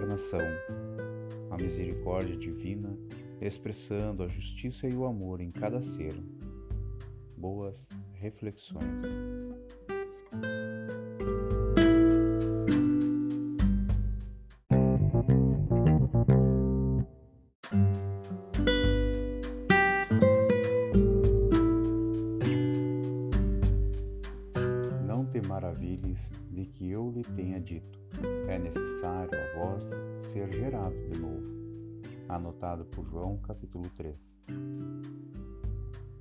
coração a misericórdia divina, expressando a justiça e o amor em cada ser. Boas reflexões. Não te maravilhes de que eu lhe tenha dito. É necessário a vós ser gerado de novo. Anotado por João, capítulo 3.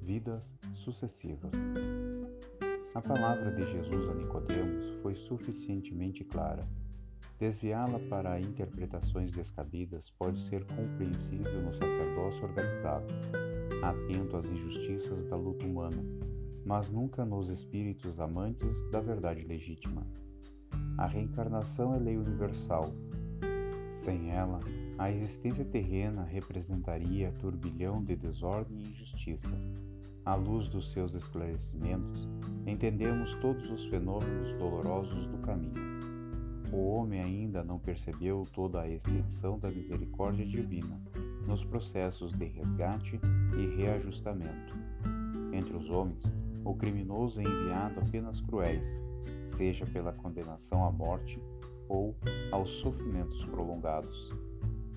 Vidas sucessivas. A palavra de Jesus a Nicodemos foi suficientemente clara. Desviá-la para interpretações descabidas pode ser compreensível no sacerdócio organizado, atento às injustiças da luta humana, mas nunca nos espíritos amantes da verdade legítima. A reencarnação é lei universal. Sem ela, a existência terrena representaria turbilhão de desordem e injustiça. À luz dos seus esclarecimentos, entendemos todos os fenômenos dolorosos do caminho. O homem ainda não percebeu toda a extensão da misericórdia divina nos processos de resgate e reajustamento. Entre os homens, o criminoso é enviado a penas cruéis, seja pela condenação à morte ou aos sofrimentos prolongados.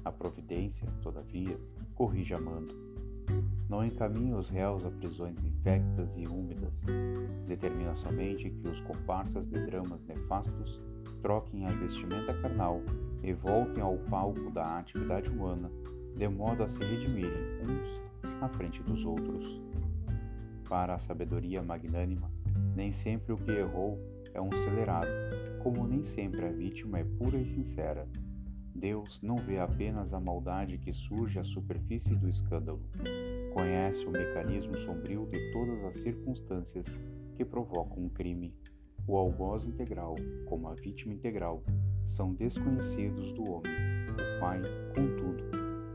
A providência, todavia, corrige amando. Não encaminha os réus a prisões infectas e úmidas. Determina somente que os comparsas de dramas nefastos troquem a vestimenta carnal e voltem ao palco da atividade humana, de modo a se redimirem uns à frente dos outros. Para a sabedoria magnânima, nem sempre o que errou é um celerado, como nem sempre a vítima é pura e sincera. Deus não vê apenas a maldade que surge à superfície do escândalo. Conhece o mecanismo sombrio de todas as circunstâncias que provocam um crime. O algoz integral, como a vítima integral, são desconhecidos do homem. O pai, contudo,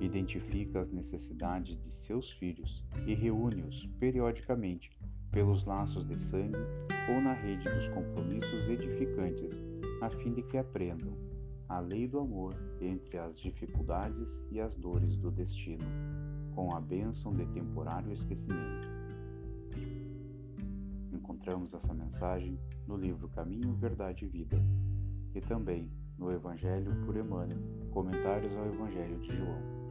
identifica as necessidades de seus filhos e reúne-os periodicamente pelos laços de sangue ou na rede dos compromissos edificantes, a fim de que aprendam a lei do amor entre as dificuldades e as dores do destino, com a bênção de temporário esquecimento. Encontramos essa mensagem no livro Caminho, Verdade e Vida e também no Evangelho por Emmanuel, Comentários ao Evangelho de João.